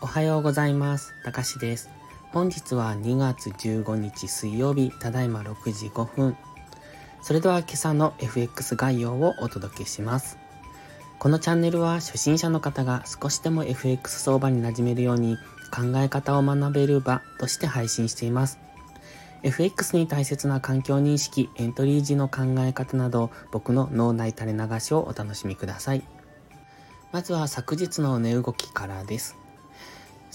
おはようございます。たかしです。本日は2月15日水曜日、ただいま6時5分。それでは今朝の FX 概要をお届けします。このチャンネルは初心者の方が少しでも FX 相場に馴染めるように考え方を学べる場として配信しています。FX に大切な環境認識、エントリー時の考え方など僕の脳内垂れ流しをお楽しみください。まずは昨日の値動きからです。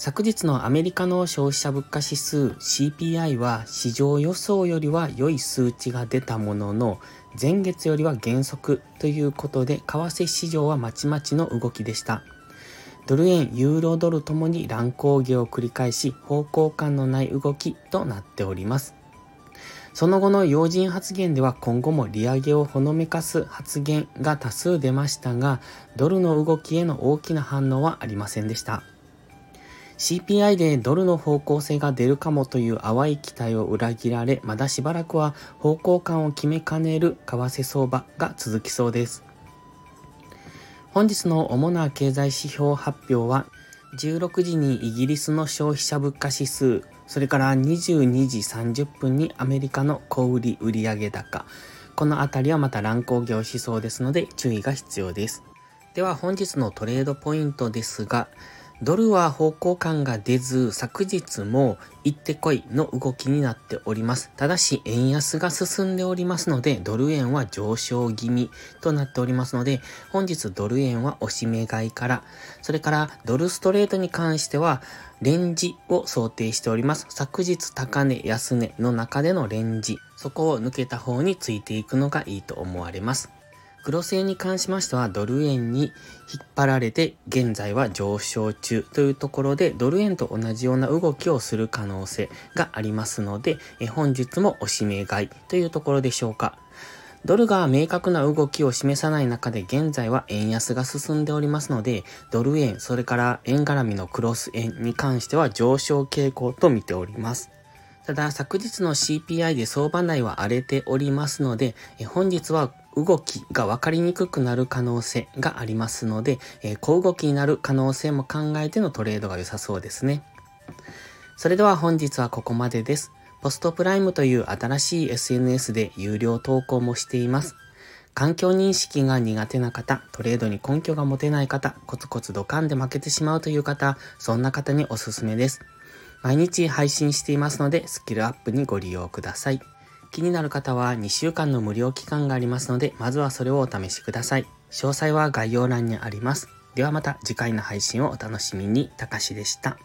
昨日のアメリカの消費者物価指数 CPI は市場予想よりは良い数値が出たものの前月よりは減速ということで為替市場はまちまちの動きでした。ドル円、ユーロドルともに乱高下を繰り返し方向感のない動きとなっております。その後の要人発言では今後も利上げをほのめかす発言が多数出ましたが、ドルの動きへの大きな反応はありませんでした。CPI でドルの方向性が出るかもという淡い期待を裏切られ、まだしばらくは方向感を決めかねる為替相場が続きそうです。本日の主な経済指標発表は、16時にイギリスの消費者物価指数、それから22時30分にアメリカの小売売上高、このあたりはまた乱高下をしそうですので注意が必要です。では本日のトレードポイントですが、ドルは方向感が出ず、昨日も行ってこいの動きになっております。ただし、円安が進んでおりますので、ドル円は上昇気味となっておりますので、本日ドル円は押し目買いから、それからドルストレートに関しては、レンジを想定しております。昨日高値、安値の中でのレンジ、そこを抜けた方についていくのがいいと思われます。黒線に関しましてはドル円に引っ張られて現在は上昇中というところでドル円と同じような動きをする可能性がありますので本日も押し目買いというところでしょうか。ドルが明確な動きを示さない中で現在は円安が進んでおりますので、ドル円、それから円絡みのクロス円に関しては上昇傾向と見ております。ただ、昨日の CPI で相場内は荒れておりますので、本日は動きが分かりにくくなる可能性がありますので、えー、小動きになる可能性も考えてのトレードが良さそうですね。それでは本日はここまでです。ポストプライムという新しい SNS で有料投稿もしています。環境認識が苦手な方、トレードに根拠が持てない方、コツコツドカンで負けてしまうという方、そんな方におすすめです。毎日配信していますので、スキルアップにご利用ください。気になる方は2週間の無料期間がありますので、まずはそれをお試しください。詳細は概要欄にあります。ではまた次回の配信をお楽しみに。たかしでした。